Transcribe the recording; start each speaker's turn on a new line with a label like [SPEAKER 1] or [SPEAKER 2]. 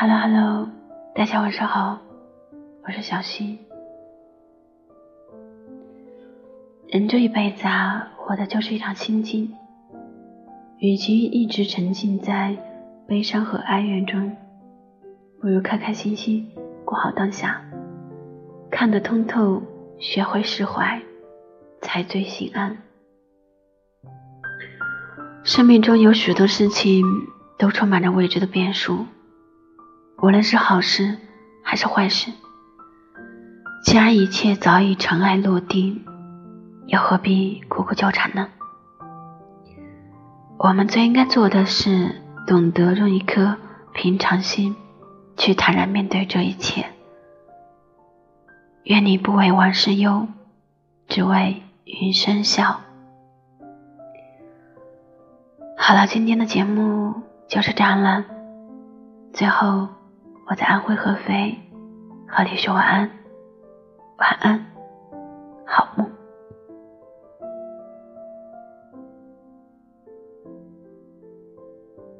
[SPEAKER 1] Hello Hello，大家晚上好，我是小溪。人这一辈子啊，活的就是一场心境。与其一直沉浸在悲伤和哀怨中，不如开开心心过好当下，看得通透，学会释怀，才最心安。生命中有许多事情都充满着未知的变数，无论是好事还是坏事。既然一切早已尘埃落定，又何必苦苦纠缠呢？我们最应该做的是，懂得用一颗平常心去坦然面对这一切。愿你不为往事忧，只为余生笑。好了，今天的节目就是这样了。最后，我在安徽合肥和你说晚安，晚安。